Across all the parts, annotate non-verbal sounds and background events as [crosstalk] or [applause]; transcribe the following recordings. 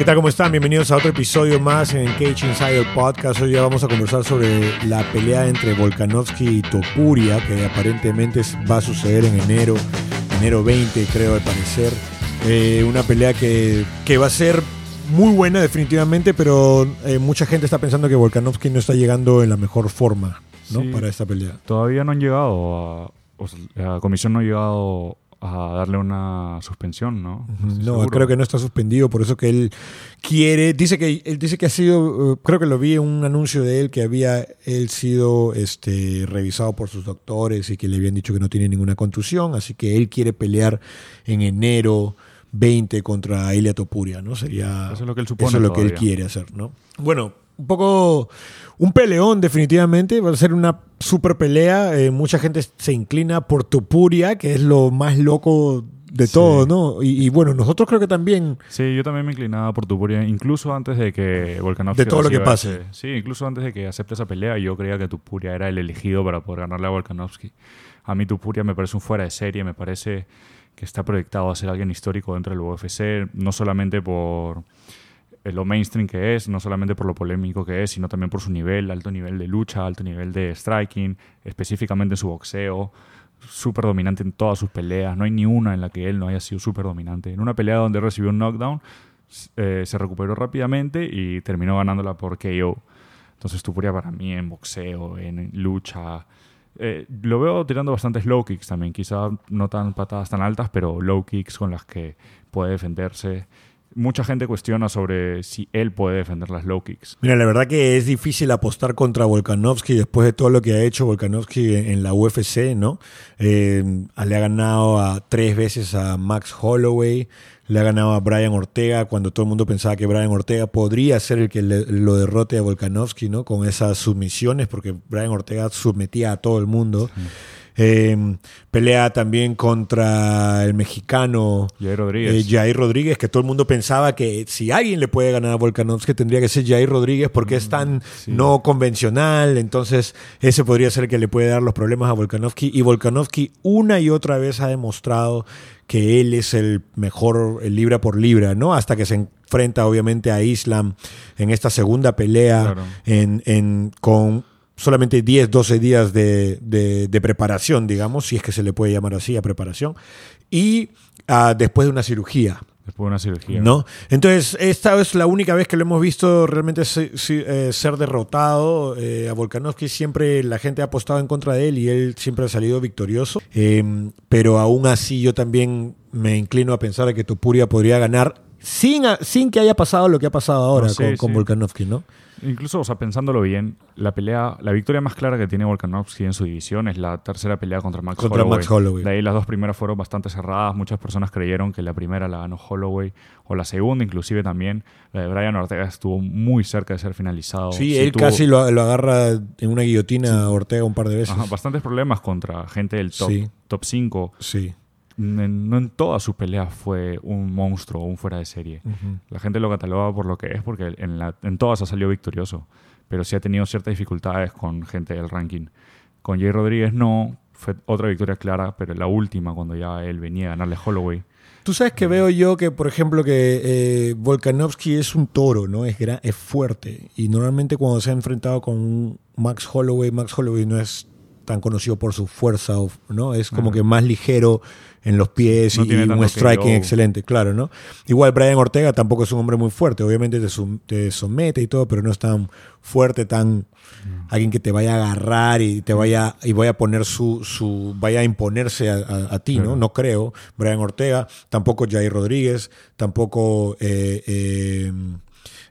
¿Qué tal? ¿Cómo están? Bienvenidos a otro episodio más en Cage Insider Podcast. Hoy ya vamos a conversar sobre la pelea entre Volkanovski y Topuria, que aparentemente va a suceder en enero, enero 20, creo, al parecer. Eh, una pelea que, que va a ser muy buena definitivamente, pero eh, mucha gente está pensando que Volkanovski no está llegando en la mejor forma ¿no? Sí. para esta pelea. Todavía no han llegado a. o sea, la comisión no ha llegado a darle una suspensión, ¿no? No, creo que no está suspendido, por eso que él quiere, dice que él dice que ha sido, eh, creo que lo vi en un anuncio de él que había él sido este revisado por sus doctores y que le habían dicho que no tiene ninguna contusión, así que él quiere pelear en enero 20 contra Ilia Topuria, ¿no? Sería Eso es lo que él supone Eso es lo que él quiere hacer, ¿no? Bueno, un poco un peleón definitivamente, va a ser una super pelea, eh, mucha gente se inclina por Topuria, que es lo más loco de Sí. todo, ¿no? Y, y bueno, nosotros creo que también Sí, yo también me inclinaba por Tupuria, incluso antes de que Volkanovski... De todo lo que pase. ese- sí, incluso antes de que acepte esa pelea, yo creía que Tupuria era el elegido para poder ganarle a Volkanovski. A mí Tupuria me parece un fuera de serie, me parece que está proyectado a ser alguien histórico dentro del UFC, no solamente por lo mainstream que es, no solamente por lo polémico que es, sino también por su nivel, alto nivel de lucha, alto nivel de striking, específicamente en su boxeo, súper dominante en todas sus peleas, no hay ni una en la que él no haya sido súper dominante. En una pelea donde recibió un knockdown, eh, se recuperó rápidamente y terminó ganándola por KO. Entonces Tupuria para mí en boxeo, en lucha, eh, lo veo tirando bastantes low kicks también, quizá no tan patadas tan altas, pero low kicks con las que puede defenderse. Mucha gente cuestiona sobre si él puede defender las low kicks. Mira, la verdad que es difícil apostar contra Volkanovski después de todo lo que ha hecho Volkanovski en, la UFC, ¿no? Eh, le ha ganado a tres veces a Max Holloway, le ha ganado a Brian Ortega cuando todo el mundo pensaba que Brian Ortega podría ser el que le- lo derrote a Volkanovski, ¿no? Con esas submisiones, porque Brian Ortega sometía a todo el mundo. Eh, pelea también contra el mexicano Jair Rodríguez. eh, Jair Rodríguez, que todo el mundo pensaba que si alguien le puede ganar a Volkanovski tendría que ser Jair Rodríguez porque es tan sí. no convencional, entonces ese podría ser el que le puede dar los problemas a Volkanovski y Volkanovski una y otra vez ha demostrado que él es el mejor el libra por libra, ¿no? Hasta que se enfrenta obviamente a Islam en esta segunda pelea Claro. en, en- con solamente 10, 12 días de, de- de preparación, digamos, si es que se le puede llamar así a preparación, y ah, después de una cirugía. Después de una cirugía. ¿No? Entonces, esta es la única vez que lo hemos visto realmente se- se- eh, ser derrotado. Eh, a Volkanovski siempre la gente ha apostado en contra de él y él siempre ha salido victorioso. Eh, pero aún así yo también me inclino a pensar que Topuria podría ganar sin, sin que haya pasado lo que ha pasado ahora No, sí, con, con sí. Volkanovski, ¿no? Incluso, o sea, pensándolo bien, la pelea, la victoria más clara que tiene Volkanovski en su división es la tercera pelea contra Max Contra Holloway. Max Holloway. De ahí las dos primeras fueron bastante cerradas. Muchas personas creyeron que la primera la ganó Holloway o la segunda, inclusive también. La de Brian Ortega estuvo muy cerca de ser finalizado. Sí, Sí él tuvo, casi lo, lo agarra en una guillotina a Ortega un par de veces. ajá, bastantes problemas contra gente del top, Sí. top 5. Sí. No en todas sus peleas fue un monstruo o un fuera de serie. La gente lo cataloga por lo que es, porque en, la- en todas ha salido victorioso. Pero sí ha tenido ciertas dificultades con gente del ranking. Con Jay Rodríguez no, fue otra victoria clara, pero la última, cuando ya él venía a ganarle Holloway. Tú sabes que veo yo que, por ejemplo, que eh, Volkanovski es un toro, ¿no? Es, gra- es fuerte. Y normalmente cuando se ha enfrentado con un Max Holloway, Max Holloway no es tan conocido por su fuerza, ¿no? Es como que más ligero en los pies No y, un striking excelente, claro, ¿no? Igual Brian Ortega tampoco es un hombre muy fuerte. Obviamente te, somete y todo, pero no es tan fuerte, tan alguien que te vaya a agarrar y te vaya y vaya a poner su, su vaya a imponerse a, a- a ti, ¿no? Claro. No creo. Brian Ortega, tampoco Jair Rodríguez, tampoco eh, eh,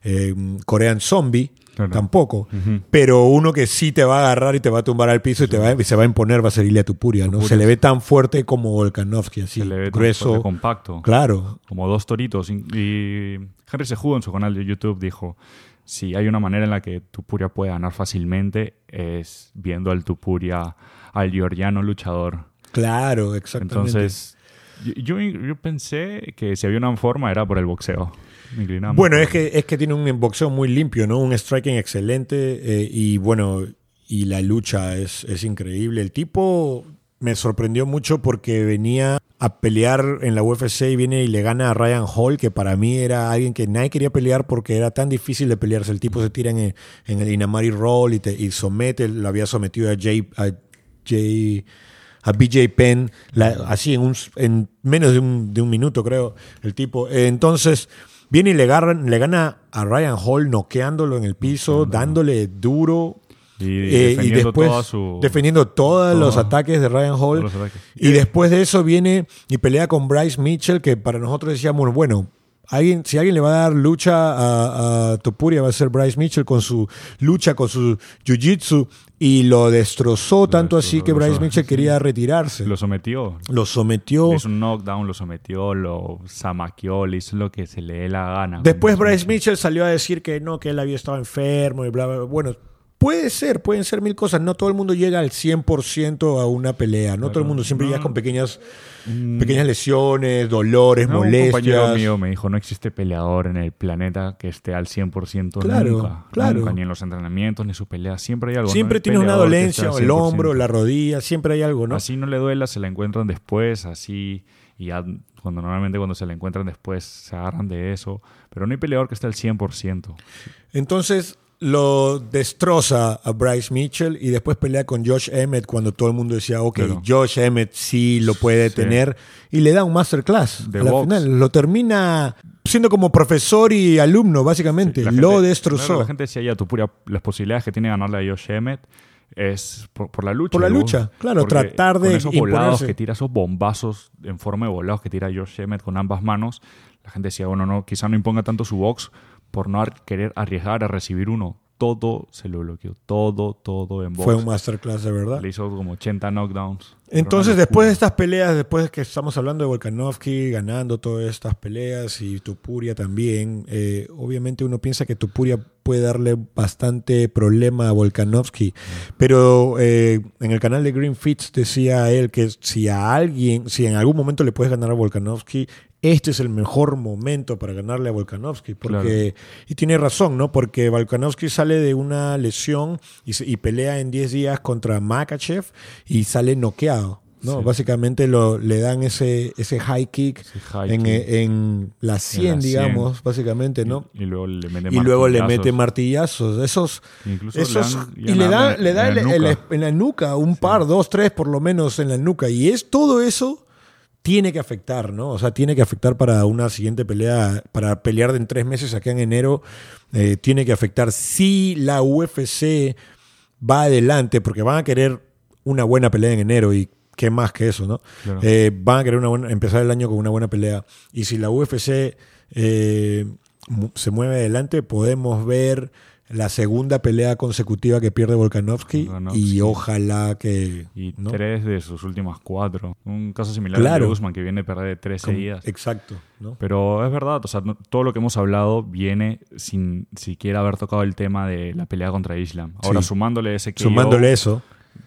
eh, Korean Zombie, Claro. tampoco. Pero uno que sí te va a agarrar y te va a tumbar al piso y te va, y se va a imponer va a ser Ilia Tupuria, ¿no? Tupuria Se le ve tan fuerte como Volkanovski, así, Se le ve tan grueso. fuerte, compacto. Claro, como dos toritos. Y Henry Sejudo en su canal de YouTube dijo, si hay una manera en la que Tupuria puede ganar fácilmente es viendo al Tupuria, al georgiano luchador. claro, exactamente. Entonces, yo, yo pensé que si había una forma era por el boxeo. Bueno, es que, es que tiene un boxeo muy limpio, ¿no? Un striking excelente eh, y bueno, y la lucha es, es increíble. El tipo me sorprendió mucho porque venía a pelear en la UFC y viene y le gana a Ryan Hall, que para mí era alguien que nadie quería pelear porque era tan difícil de pelearse. El tipo se tira en el, en el Inamari Roll y, te, y somete, lo había sometido a Jay, a Jay a BJ Penn, la- así en, un, en menos de un, de un minuto, creo, el tipo. Entonces, viene y le, agarran- le gana a Ryan Hall noqueándolo en el piso, dándole duro. Y eh, defendiendo después toda su- defendiendo todos todo- los ataques de Ryan Hall. Y después de eso viene y pelea con Bryce Mitchell, que para nosotros decíamos, bueno, alguien, si alguien le va a dar lucha a, a Topuria va a ser Bryce Mitchell con su lucha, con su jiu-jitsu, y lo destrozó tanto así destrozó, que Bryce Mitchell quería retirarse. Lo sometió. Lo sometió. Hizo un knockdown, lo sometió, lo zamaqueó, le hizo lo que se le dé la gana. Después Bryce Mitchell salió a decir que no, que él había estado enfermo y bla, bla, bla. Bueno, puede ser, pueden ser mil cosas. No todo el mundo llega al 100% a una pelea. No todo el mundo siempre no. llega con pequeñas, pequeñas lesiones, dolores, No, un compañero molestias. mío me dijo, no existe peleador en el planeta que esté al 100% Claro, nunca. claro. Nunca, ni en los entrenamientos, ni en su pelea. Siempre hay algo. ¿no? Siempre El tienes una dolencia, el hombro, 100%. la rodilla, siempre hay algo, ¿no? Así no le duela, se la encuentran después, así. Y ya cuando normalmente cuando se la encuentran después se agarran de eso. Pero no hay peleador que esté al 100%. Entonces lo destroza a Bryce Mitchell y después pelea con Josh Emmett cuando todo el mundo decía, ok, Claro. Josh Emmett sí lo puede Sí. tener y le da un masterclass. De a la final lo termina siendo como profesor y alumno, básicamente. Lo destrozó. claro, la gente decía ya, tu pura, las posibilidades que tiene ganarle a Josh Emmett es por, por la lucha. Por la vos- lucha, claro, tratar de Con esos volados imponerse. que tira, esos bombazos en forma de volados que tira Josh Emmett con ambas manos, la gente decía, bueno, no, quizá no imponga tanto su box por no ar- querer arriesgar a recibir uno. Todo se lo bloqueó, todo, todo en box. Fue un masterclass de verdad. Le hizo como 80 knockdowns. Entonces, después de estas peleas, después de que estamos hablando de Volkanovski ganando todas estas peleas y Tupuria también, eh, obviamente uno piensa que Tupuria puede darle bastante problema a Volkanovski, pero eh, en el canal de Green Fits decía él que si a alguien, si en algún momento le puedes ganar a Volkanovski, este es el mejor momento para ganarle a Volkanovski. Porque, Y tiene razón, ¿no? Porque Volkanovski sale de una lesión y, se- y pelea en 10 días contra Makachev y sale noqueado. ¿no? Sí. Básicamente lo, le dan ese, ese high kick, Ese high en, kick. en la 100, En la 100. digamos, básicamente, ¿no? Y, y luego le mete Y luego le martillazos. mete martillazos. Esos, Incluso esos- le y le da, en le da en la nuca. en la nuca, un par, dos, tres por lo menos en la nuca. Y es todo eso tiene que afectar, ¿no? O sea, tiene que afectar para una siguiente pelea, para pelear en tres meses acá en enero, eh, tiene que afectar. Si la UFC va adelante, porque van a querer una buena pelea en enero y qué más que eso, ¿no? Claro. Eh, van a querer una buena- empezar el año con una buena pelea. Y si la UFC eh, se mueve adelante, podemos ver la segunda pelea consecutiva que pierde Volkanovski, Volkanovski. y ojalá que... Y ¿no? tres de sus últimas cuatro. Un caso similar Claro. al de Usman, que viene a perder tres seguidas. Exacto, ¿no? Pero es verdad, o sea, no- todo lo que hemos hablado viene sin siquiera haber tocado el tema de la pelea contra Islam. Ahora, Sí. sumándole ese que Sumándole eso,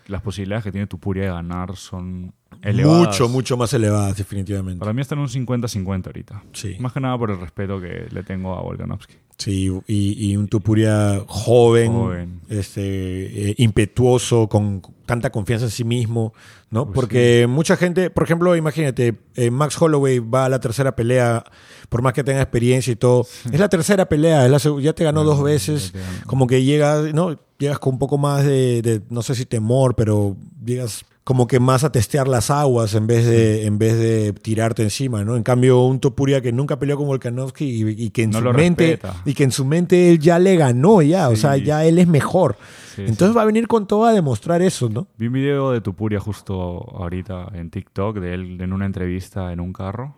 las posibilidades que tiene Tupuria de ganar son elevadas. mucho, mucho más elevadas, definitivamente. Para mí están en un 50-50 ahorita. Sí. Más que nada por el respeto que le tengo a Volkanovski. Sí, y, y un Tupuria joven, Joven. este, eh, impetuoso, con tanta confianza en sí mismo, ¿no? Pues Porque mucha gente, por ejemplo, imagínate, eh, Max Holloway va a la tercera pelea, por más que tenga experiencia y todo, es la tercera pelea, es la ya te ganó dos veces, como que llegas, ¿no? Llegas con un poco más de, de, no sé si temor, pero llegas como que más a testear las aguas en vez de, en vez de tirarte encima, ¿no? En cambio, un Topuria que nunca peleó con Volkanovski y, y que en No su mente respeta. y que en su mente él ya le ganó ya, o sea, ya él es mejor. Sí, Entonces sí. va a venir con todo a demostrar eso, ¿no? Vi un video de Tupuria justo ahorita en TikTok de él en una entrevista en un carro.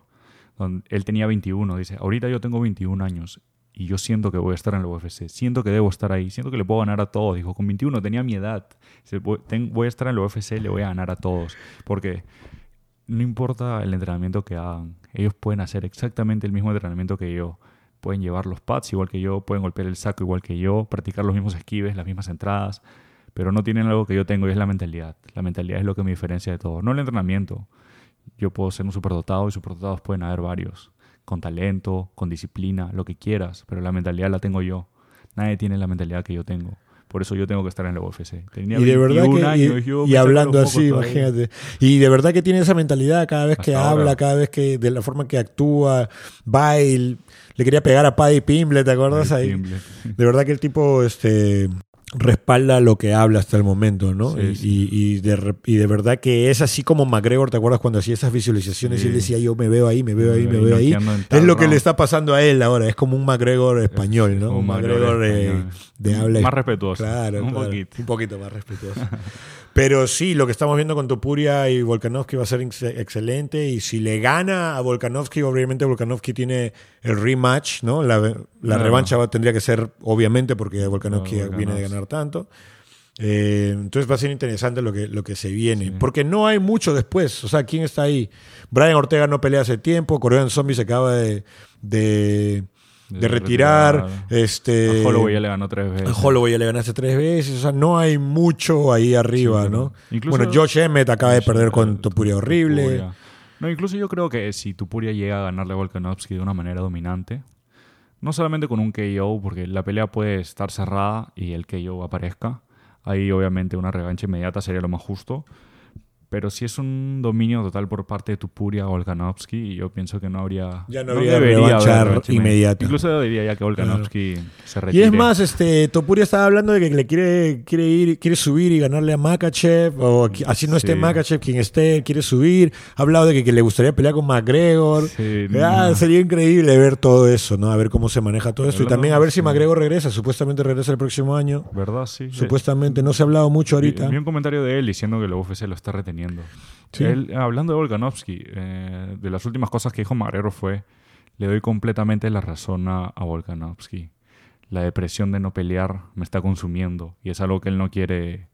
Donde él tenía 21. Dice, ahorita yo tengo 21 años y yo siento que voy a estar en la UFC. Siento que debo estar ahí. Siento que le puedo ganar a todos. Dijo, con 21 tenía mi edad. Voy, a estar en la UFC, le voy a ganar a todos. Porque no importa el entrenamiento que hagan. Ellos pueden hacer exactamente el mismo entrenamiento que yo. Pueden llevar los pads igual que yo, pueden golpear el saco igual que yo, practicar los mismos esquives, las mismas entradas, pero no tienen algo que yo tengo y es la mentalidad. La mentalidad es lo que me diferencia de todo. No el entrenamiento. Yo puedo ser un superdotado y superdotados pueden haber varios. Con talento, con disciplina, lo que quieras, pero la mentalidad la tengo yo. Nadie tiene la mentalidad que yo tengo. por eso yo tengo que estar en la UFC. Tenía y de verdad 21 que, años, y, saco hablando así, todavía. imagínate. Y de verdad que tiene esa mentalidad cada vez que habla, cada vez que, de la forma que actúa, y le quería pegar a Paddy Pimble, ¿te acuerdas Ay, ahí? Pimble. De verdad que el tipo este, respalda lo que habla hasta el momento, ¿no? Sí, y, sí. y- de, y de verdad que es así como McGregor, ¿te acuerdas cuando hacía esas visualizaciones Sí. y él decía, yo me veo ahí, me veo ahí, me veo ahí? Es lo que le está pasando a él ahora, es como un McGregor español, Es ¿no? Un un McGregor McGregor eh, español. de habla Más respetuoso. Claro, Un claro. poquito. Un poquito más respetuoso. [laughs] Pero sí, lo que estamos viendo con Topuria y Volkanovski va a ser ex- excelente. Y si le gana a Volkanovski, obviamente Volkanovski tiene el rematch, ¿no? La, revancha va- tendría que ser, obviamente, porque Volkanovski viene de ganar tanto. Eh, entonces va a ser interesante lo que, lo que se viene. Sí. Porque no hay mucho después. O sea, ¿quién está ahí? Brian Ortega no pelea hace tiempo. Corean Zombie se acaba de, de, de retirar. retirar. Este, A Holloway ya le ganó tres veces. a Holloway ya le ganaste tres veces, o sea, no hay mucho ahí arriba, Sí, ¿no? incluso- bueno, Josh Emmett acaba de perder con Topuria horrible. Topuria. No, incluso yo creo que si Tupuria llega a ganarle a Volkanovski de una manera dominante, no solamente con un KO, porque la pelea puede estar cerrada y el KO aparezca, ahí obviamente una revancha inmediata sería lo más justo, pero si es un dominio total por parte de Tupuria o Volkanovski, yo pienso que no habría... Ya no habría debería haber inmediata. Incluso debería ya que Volkanovski se Y retire. es más, este Topuria estaba hablando de que le quiere, quiere ir, quiere subir y ganarle a Makachev, o así no esté Sí. Makachev, quien esté, quiere subir. Ha hablado de que, que le gustaría pelear con McGregor. Sí, Ah, no. Sería increíble ver todo eso, ¿no? A ver cómo se maneja todo esto. Y también a ver si. McGregor regresa. Supuestamente regresa el próximo año. ¿Verdad? Sí. Supuestamente, no se ha hablado mucho Vi, ahorita. vi un comentario de él diciendo que la UFC lo está reteniendo. Sí. Él, hablando de Volkanovski, eh, de las últimas cosas que dijo Marrero fue, le doy completamente la razón a, a Volkanovski. La depresión de no pelear me está consumiendo y es algo que él no quiere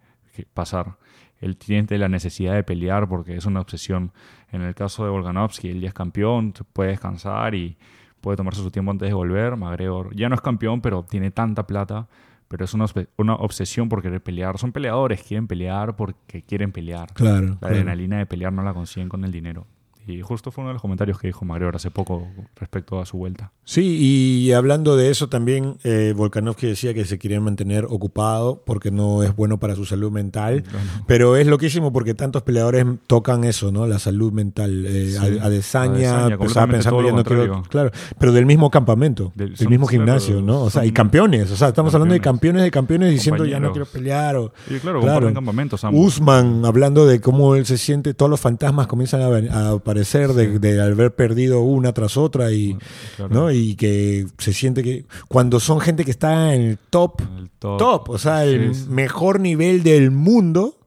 pasar. Él tiene la necesidad de pelear porque es una obsesión. En el caso de Volkanovski, él ya es campeón, puede descansar y puede tomarse su tiempo antes de volver. McGregor ya no es campeón, pero tiene tanta plata. Pero es una, una obsesión por querer pelear. Son peleadores, quieren pelear porque quieren pelear. Claro. La claro. adrenalina de pelear no la consiguen con el dinero. Y justo fue uno de los comentarios que dijo McGregor hace poco respecto a su vuelta. Sí, y hablando de eso también, eh, Volkanovski decía que se quería mantener ocupado porque no es bueno para su salud mental. Pero es loquísimo porque tantos peleadores tocan eso, ¿no? La salud mental. Eh, Sí, a- Adesanya, estaba pensando yo no quiero- claro, pero del mismo campamento, Del- del mismo claro, gimnasio, ¿no? O sea, y campeones, o sea, estamos hablando de campeones de campeones diciendo ya no quiero pelear. O, Y claro, Claro. comparten campamentos ambos. Usman hablando de cómo él se siente, todos los fantasmas comienzan a, a aparecer de, de haber perdido una tras otra y, Claro. ¿no? y que se siente que cuando son gente que está en el top, El top. top, o sea, el Sí, sí. mejor nivel del mundo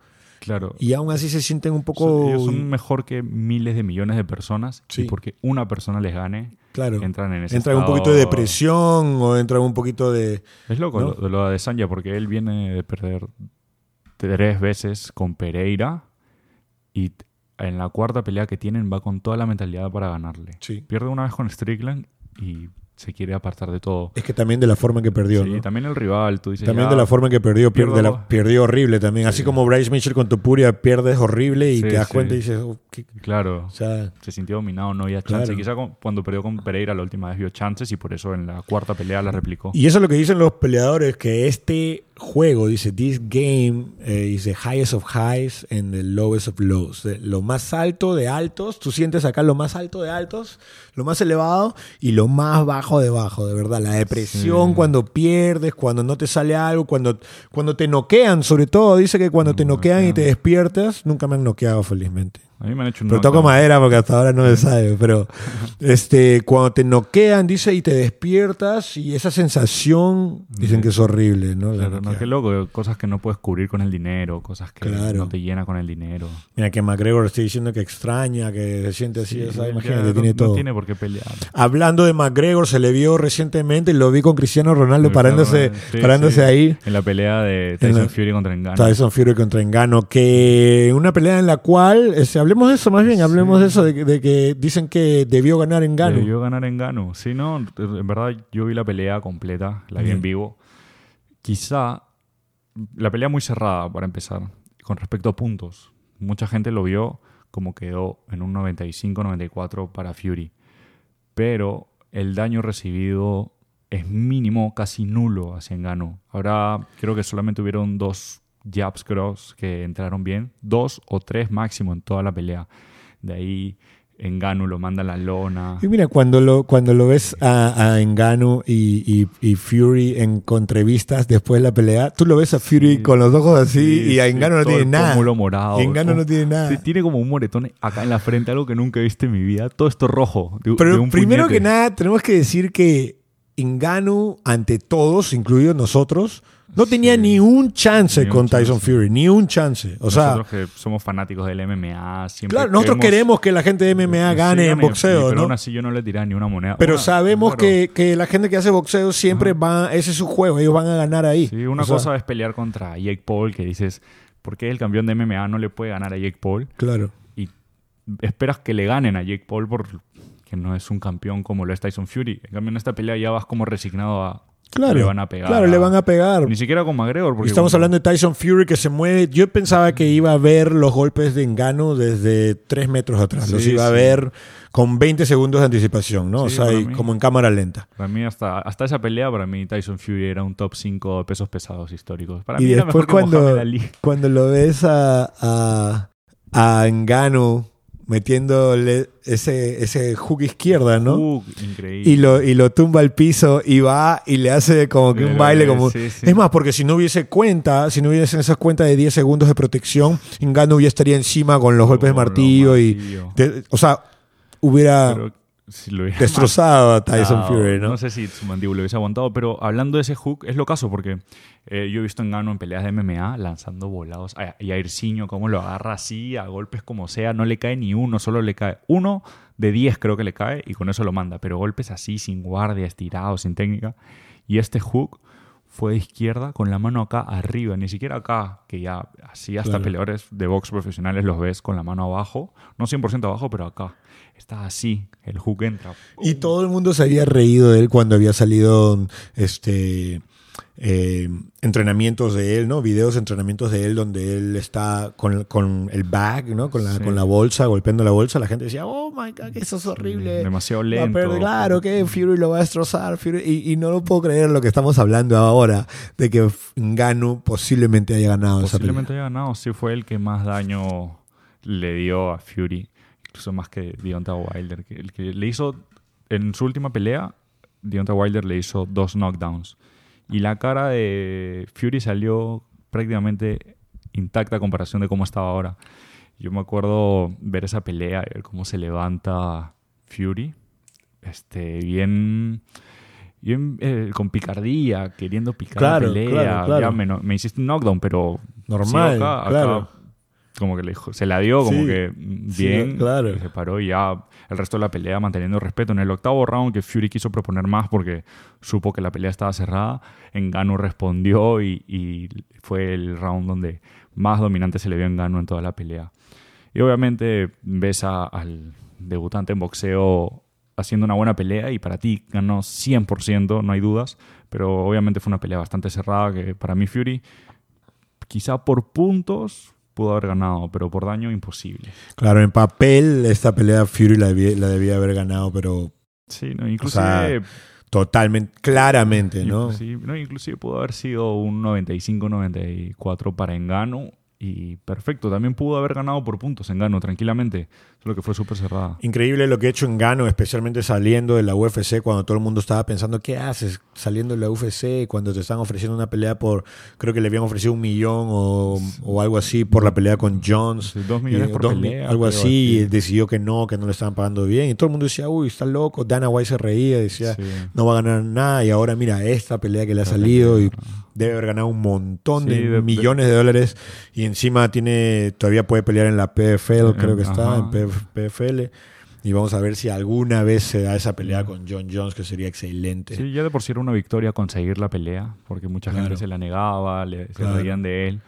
Claro. y aún así se sienten un poco... ellos son mejor que miles de millones de personas. Sí. Y porque una persona les gane, claro, entran en ese entran un estado- poquito de depresión o entran un poquito de... Es loco ¿no? lo, de lo de Sanya porque él viene de perder tres veces con Pereira y en la cuarta pelea que tienen va con toda la mentalidad para ganarle. Sí. Pierde una vez con Strickland y se quiere apartar de todo. Es que también de la forma en que perdió, Sí, ¿no? también el rival, tú dices. También ya, de la forma en que perdió, pierde pierdo- la- perdió horrible también. Así Sí. como Bryce Mitchell con Topuria pierdes horrible y Sí, te das cuenta y dices, oh. Claro, o sea, se sintió dominado, no había chance. Claro. Quizá con- cuando perdió con Pereira la última vez vio chances y por eso en la cuarta pelea la replicó. Y eso es lo que dicen los peleadores, que este juego, dice, this game eh, is the highest of highs and the lowest of lows. De lo más alto de altos, tú sientes acá lo más alto de altos, lo más elevado y lo más bajo de bajo, de verdad. La depresión Sí. cuando pierdes, cuando no te sale algo, cuando, cuando te noquean, sobre todo, dice que cuando te noquean y te despiertas, nunca me han noqueado felizmente. A mí me han hecho un Pero toco madera porque hasta ahora no se sabe. Pero este, cuando te noquean, dice, y te despiertas, y esa sensación dicen que es horrible, ¿no? La Claro, no, qué loco, cosas que no puedes cubrir con el dinero, cosas que Claro. no te llena con el dinero. Mira, que McGregor esté diciendo que extraña, que se siente así, ya imagínate, no- tiene no todo. tiene por qué pelear. Hablando de McGregor, se le vio recientemente, lo vi con Cristiano Ronaldo parándose, Sí, parándose sí. ahí. En la pelea de Tyson la- Fury contra Ngannou. Tyson Fury contra Engano, que una pelea en la cual, este, hablemos de eso más bien, hablemos de eso, de, que- de que dicen que debió ganar Engano. Debió ganar Ngannou. Sí, no, en verdad yo vi la pelea completa, la vi en vivo. Quizá la pelea muy cerrada para empezar, con respecto a puntos. Mucha gente lo vio como quedó en un 95-94 para Fury. Pero el daño recibido es mínimo, casi nulo hacia Engano. Ahora creo que solamente hubieron dos jabs cross que entraron bien, dos o tres máximo en toda la pelea. De ahí Engano lo manda a la lona. Y mira, cuando lo, cuando lo ves a, a Engano y, y, Fury en entrevistas después de la pelea, tú lo ves a Fury con los ojos así y a Engano no tiene nada. morado. Y Engano no tiene nada. tiene como un moretón acá en la frente, algo que nunca he visto en mi vida. Todo esto rojo. Pero primero que nada, tenemos que decir que Engano, ante todos, incluidos nosotros, no tenía ni un chance con Tyson Fury, ni un chance. O nosotros que somos fanáticos del MMA, siempre Claro, nosotros queremos que la gente de MMA gane en boxeo, pero ¿no? aún así yo no le tiré ni una moneda. Pero sabemos que, que, la gente que hace boxeo siempre va, ese es su juego, ellos van a ganar ahí. Sí, una cosa es pelear contra Jake Paul, que dices, ¿por qué el campeón de MMA no le puede ganar a Jake Paul? Claro. Y esperas que le ganen a Jake Paul por que no es un campeón como lo es Tyson Fury. En cambio, en esta pelea ya vas como resignado a. Claro, le van a pegar. Claro, le van a pegar. Ni siquiera con McGregor. Porque Estamos hablando de Tyson Fury que se mueve. Yo pensaba que iba a ver los golpes de engano desde tres metros atrás. los iba a ver con 20 segundos de anticipación, ¿no? o sea, como en cámara lenta. Para mí, hasta, hasta esa pelea, para mí Tyson Fury era un top 5 de pesos pesados históricos. Para y mí después era mejor cuando, que cuando lo ves a, a, a Engano metiéndole ese, ese hook izquierda, ¿no? increíble. Y lo, y lo tumba al piso y va y le hace como que un baile como... Es más, porque si no hubiese cuenta, si no hubiesen esas cuentas de 10 segundos de protección, Engano ya estaría encima con los golpes de martillo, y... o sea, hubiera destrozado a Tyson Fury, ¿no? No sé si su mandíbula hubiese aguantado, pero hablando de ese hook, es lo caso, porque eh, yo he visto en Gano en peleas de MMA lanzando volados y a Irciño, cómo lo agarra así, a golpes como sea, no le cae ni uno, solo le cae uno de 10 creo que le cae y con eso lo manda, pero golpes así, sin guardia, estirados, sin técnica. Y este hook fue de izquierda con la mano acá arriba, ni siquiera acá, que ya así hasta peleadores de box profesionales los ves con la mano abajo, no 100% abajo, pero acá está así, el hook entra. Y todo el mundo se había reído de él cuando había salido este eh, entrenamientos de él, ¿no? Videos de entrenamientos de él donde él está con, con el bag, ¿no? Con la, con la bolsa, golpeando la bolsa. La gente decía, oh my God, eso es horrible. Demasiado lento. claro que Fury lo va a destrozar. y, y, no lo puedo creer lo que estamos hablando ahora, de que Ganu posiblemente haya ganado posiblemente haya ganado, sí fue el que más daño le dio a Fury incluso más que Deontay Wilder. Que el que le hizo, en su última pelea, Deontay Wilder le hizo dos knockdowns. Y la cara de Fury salió prácticamente intacta a comparación de cómo estaba ahora. Yo me acuerdo ver esa pelea y ver cómo se levanta Fury. Este, bien bien eh, con picardía, queriendo picar la pelea. Ya me, hiciste un knockdown, pero normal, claro como que le dijo, se la dio como que bien, claro. se paró y ya el resto de la pelea manteniendo respeto. En el octavo round que Fury quiso proponer más porque supo que la pelea estaba cerrada, Engano respondió y, fue el round donde más dominante se le vio a Engano en toda la pelea. Y obviamente ves al debutante en boxeo haciendo una buena pelea y para ti ganó 100%, no hay dudas, pero obviamente fue una pelea bastante cerrada que para mí Fury quizá por puntos pudo haber ganado, pero por daño imposible. Claro, en papel esta pelea Fury la debía, haber ganado, pero... Sí, no, inclusive... totalmente, claramente, ¿no? ¿no? Inclusive pudo haber sido un 95-94 para Engano y perfecto. También pudo haber ganado por puntos en Gano, tranquilamente. Solo que fue súper cerrada. Increíble lo que he hecho en Gano, especialmente saliendo de la UFC, cuando todo el mundo estaba pensando, ¿qué haces saliendo de la UFC? Cuando te están ofreciendo una pelea por, creo que le habían ofrecido un millón o, o algo así por la pelea con Jones. dos millones por pelea. Algo así, y decidió que no, que no le estaban pagando bien. Y todo el mundo decía, uy, está loco. Dana White se reía, decía, no va a ganar nada. Y ahora mira esta pelea que le ha salido y debe haber ganado un montón de, millones de... dólares y encima tiene todavía puede pelear en la PFL, creo que está, en PFL. Y vamos a ver si alguna vez se da esa pelea con John Jones, que sería excelente. Sí, ya de por sí era una victoria conseguir la pelea, porque mucha gente se la negaba, le, se reían de él.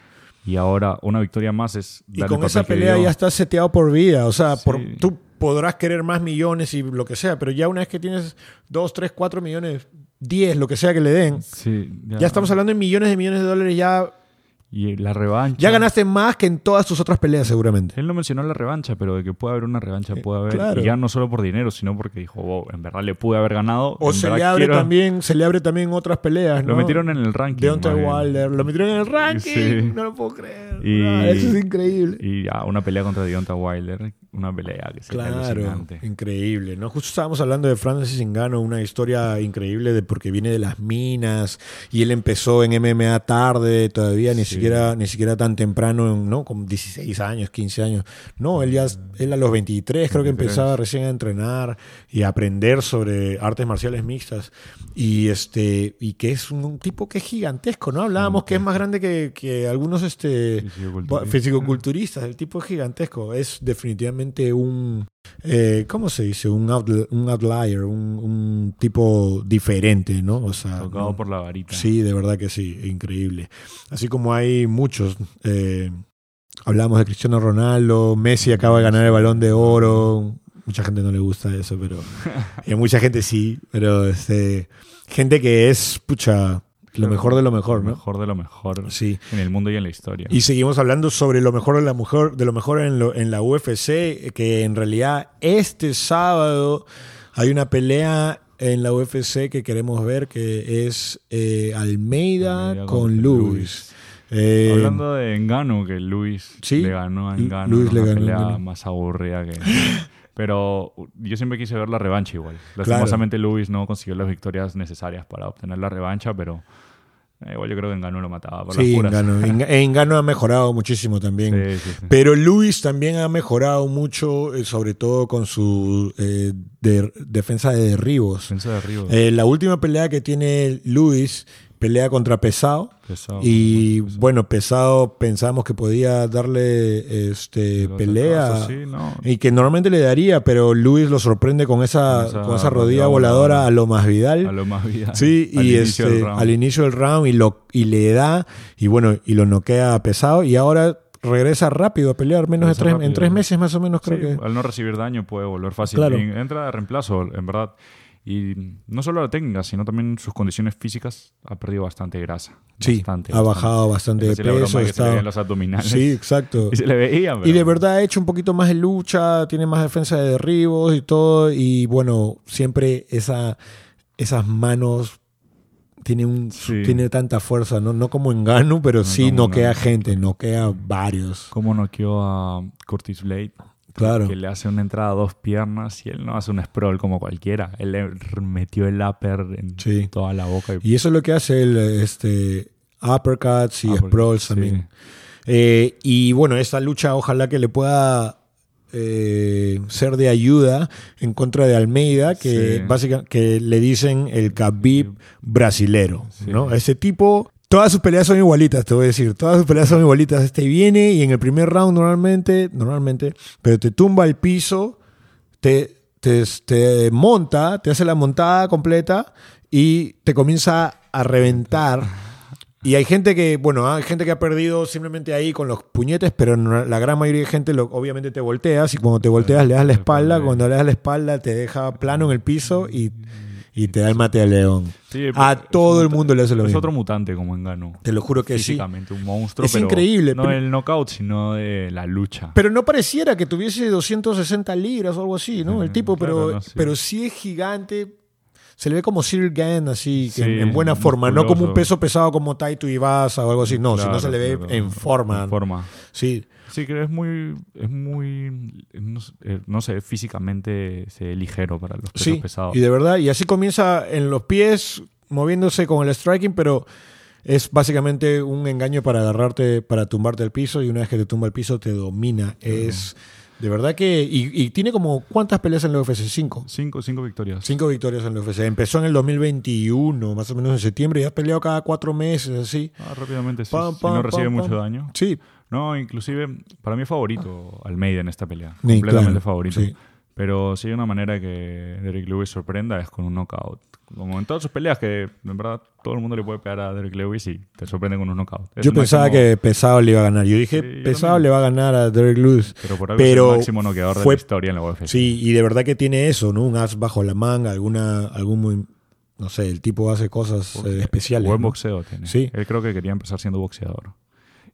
Y ahora una victoria más es... Y con esa pelea ya estás seteado por vida. O sea, por, tú podrás querer más millones y lo que sea, pero ya una vez que tienes 2, 3, 4 millones 10, lo que sea que le den. Sí, ya. estamos hablando de millones de millones de dólares ya Y la revancha. Ya ganaste más que en todas tus otras peleas, seguramente. Él no mencionó la revancha, pero de que puede haber una revancha, Eh, puede haber. claro. Y ya no solo por dinero, sino porque dijo, wow, en verdad le pude haber ganado. O se le abre quiero- también, se le abre también otras peleas, ¿no? Lo metieron en el ranking. Deontay. Wilder, lo metieron en el ranking. Sí. No lo puedo creer. Y- Ah, eso es increíble. Y ya, una pelea contra Deontay Wilder. Una pelea que sería Claro, alucinante. increíble, ¿no? Justo estábamos hablando de Francis Ngannou, una historia increíble de porque viene de las minas y él empezó en MMA tarde, todavía ni Sí. siquiera ni siquiera tan temprano, ¿no? Con 16 años, 15 años. No, él ya él a los 23 creo que 23. empezaba recién a entrenar y a aprender sobre artes marciales mixtas y este y que es un, un tipo que es gigantesco, ¿no? Hablábamos que es más grande que, que algunos este Fisicoculturista. fisicoculturistas, el tipo es gigantesco, es definitivamente un, eh, ¿cómo se dice? Un, outl- un outlier, un, un tipo diferente, ¿no? O sea, Tocado no- por la varita. sí, de verdad que sí, increíble. Así como hay muchos, eh, hablamos de Cristiano Ronaldo, Messi acaba de ganar el balón de oro, mucha gente no le gusta eso, pero y [laughs] a mucha gente sí, pero este, gente que es, pucha, lo mejor de lo mejor, Lo ¿no? mejor de lo mejor Sí. en el mundo y en la historia. Y seguimos hablando sobre lo mejor de la mujer, de lo mejor en, lo- en la UFC, que en realidad este sábado hay una pelea en la UFC que queremos ver que es eh, Almeida, Almeida con Luis. Eh, Hablando de Engano, que Luis Sí, le ganó a Engano. Luis le ganó pelea más aburrida que. [laughs] Pero yo siempre quise ver la revancha igual. Lastimosamente Luis no consiguió las victorias necesarias para obtener la revancha, pero eh, igual yo creo que Engano lo mataba por sí, las puras. Engano. Enga- [laughs] Engano ha mejorado muchísimo también. Sí, sí, sí. Pero Luis también ha mejorado mucho, eh, sobre todo con su eh, de- defensa de derribos. Defensa de. Eh, la última pelea que tiene Luis, pelea contra Pesado. pesado, Y pesado. bueno, Pesado pensamos que podía darle este, pelea. atrasos, sí, no. Y que normalmente le daría, pero Luis lo sorprende con esa, Con esa con esa rodilla voladora a lo más Vidal. A lo más vida. Sí, al y inicio este, del round. al inicio del round y, lo, y le da, y bueno, y lo noquea a pesado, y ahora regresa rápido a pelear, menos de tres, en rápido. tres meses más o menos creo Sí, que. Al no recibir daño puede volver fácil. Claro. Entra de reemplazo, en verdad. Y no solo la técnica, sino también sus condiciones físicas. Ha perdido bastante grasa. Sí, Bastante, ha bajado bastante de peso. se está- veían los abdominales. Sí, exacto. [laughs] Y se le veía, pero- Y de verdad ha hecho un poquito más de lucha, tiene más defensa de derribos y todo. Y bueno, siempre esa, esas manos tiene, un, Sí. tiene tanta fuerza, ¿no? No como en Ganu, pero No sí como noquea gente, noquea varios. Cómo noqueó a Curtis Blade. Claro. Que le hace una entrada a dos piernas y él no hace un sprawl como cualquiera. Él le metió el upper en Sí. toda la boca. Y, Y eso es lo que hace el este, uppercuts y Uppercut, sprawls sí. también. Eh, y bueno, esta lucha ojalá que le pueda eh, ser de ayuda en contra de Almeida, que Sí. básicamente que le dicen el Khabib brasilero, Sí. ¿no? Ese tipo, todas sus peleas son igualitas, te voy a decir, todas sus peleas son igualitas. Este viene y en el primer round normalmente, normalmente, pero te tumba al piso, te, te, te monta, te hace la montada completa y te comienza a reventar. Y hay gente que, bueno, hay gente que ha perdido simplemente ahí con los puñetes, pero la gran mayoría de gente lo- obviamente te volteas y cuando te volteas le das la espalda, cuando le das la espalda te deja plano en el piso y, y te da el mate al león. Sí, A es todo el mundo le hace lo Es mismo. otro mutante como Engano. Te lo juro que sí. Físicamente, un monstruo. Es pero increíble, No pero- del knockout, sino de la lucha. Pero no pareciera que tuviese 260 libras o algo así, ¿no? El Eh, tipo, pero, no, sí. pero sí es gigante. Se le ve como Cyril Gann, así, Sí, en, en buena forma. No como un musculoso. peso pesado como Taito Ibasa o algo así. No, sino Claro, se le ve claro. en forma. En forma. Sí, Sí, que es muy, es muy, no, sé, eh, no sé, físicamente se ve ligero para los pesos sí. pesados. Y de verdad, y así comienza en los pies, moviéndose con el striking, pero es básicamente un engaño para agarrarte, para tumbarte al piso. Y una vez que te tumba el piso, te domina. Es de verdad que. Y, y tiene como. ¿Cuántas peleas en la UFC? Cinco. Cinco, cinco victorias. Cinco victorias en la UFC. Empezó en el 2021, más o menos en septiembre, y ha peleado cada cuatro meses, así. Ah, rápidamente, sí, Pam, si no recibe pam, mucho daño. Sí, No, inclusive, para mí es favorito Almeida en esta pelea. Sí, completamente claro, favorito. sí. Pero si hay una manera que Derek Lewis sorprenda es con un knockout. Como en todas sus peleas, que en verdad todo el mundo le puede pegar a Derek Lewis y te sorprende con un knockout. Es yo pensaba que Pesado le iba a ganar. Yo dije, Sí, yo Pesado le va a ganar a Derek Lewis. Pero por algo pero es el máximo noqueador de fue- la historia en la UFC. Sí, y de verdad que tiene eso, ¿no? Un as bajo la manga, alguna, algún muy, no sé, el tipo hace cosas eh, especiales. Buen ¿no? boxeo tiene. Sí. Él creo que quería empezar siendo boxeador.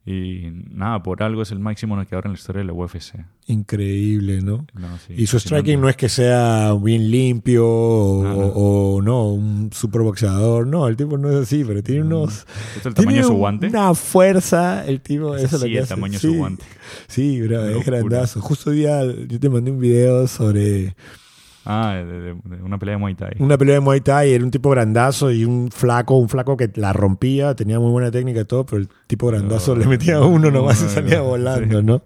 Y nada, por algo es el máximo noqueador en la historia de la UFC. Increíble, ¿no? No, sí, Y su striking no es que sea bien limpio o, No, no. o- o no, un super boxeador. No, el tipo no es así, pero tiene unos. ¿Es el tamaño de su guante? Una fuerza, el tipo. Es eso es lo que el hace. tamaño de Sí. su guante. Sí, bro, es grandazo. Justo hoy día yo te mandé un video sobre Ah, de, de- de una pelea de Muay Thai. una pelea de Muay Thai. Era un tipo grandazo y un flaco, un flaco que la rompía, tenía muy buena técnica y todo, pero el tipo grandazo No, le metía a uno no, nomás y no, salía no, volando, sí. ¿no?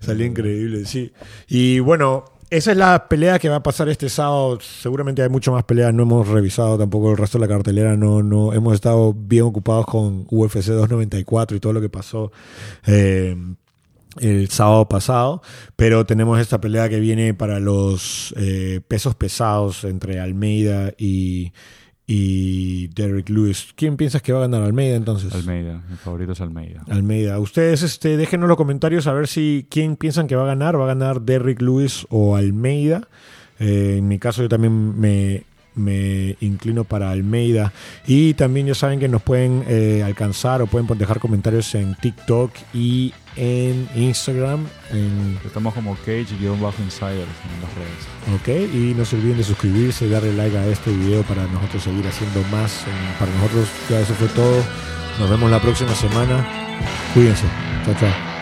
Salía increíble, sí. Y bueno. Esa es la pelea que va a pasar este sábado. Seguramente hay mucho más peleas. No hemos revisado tampoco el resto de la cartelera. No, no hemos estado bien ocupados con UFC 294 y todo lo que pasó eh, el sábado pasado, pero tenemos esta pelea que viene para los eh, pesos pesados entre Almeida y, y Derrick Lewis. ¿Quién piensas que va a ganar Almeida entonces? Almeida, mi favorito es Almeida. Almeida. Ustedes este, déjenos en los comentarios a ver si quién piensan que va a ganar. ¿Va a ganar Derrick Lewis o Almeida? Eh, en mi caso yo también me, me inclino para Almeida. Y también ya saben que nos pueden eh, alcanzar o pueden dejar comentarios en TikTok y en Instagram. En, Estamos como Cage-Insiders en las redes. ok, y no se olviden de suscribirse darle like a este video para nosotros seguir haciendo más. Para nosotros ya eso fue todo. Nos vemos la próxima semana. Cuídense. Chao, chao.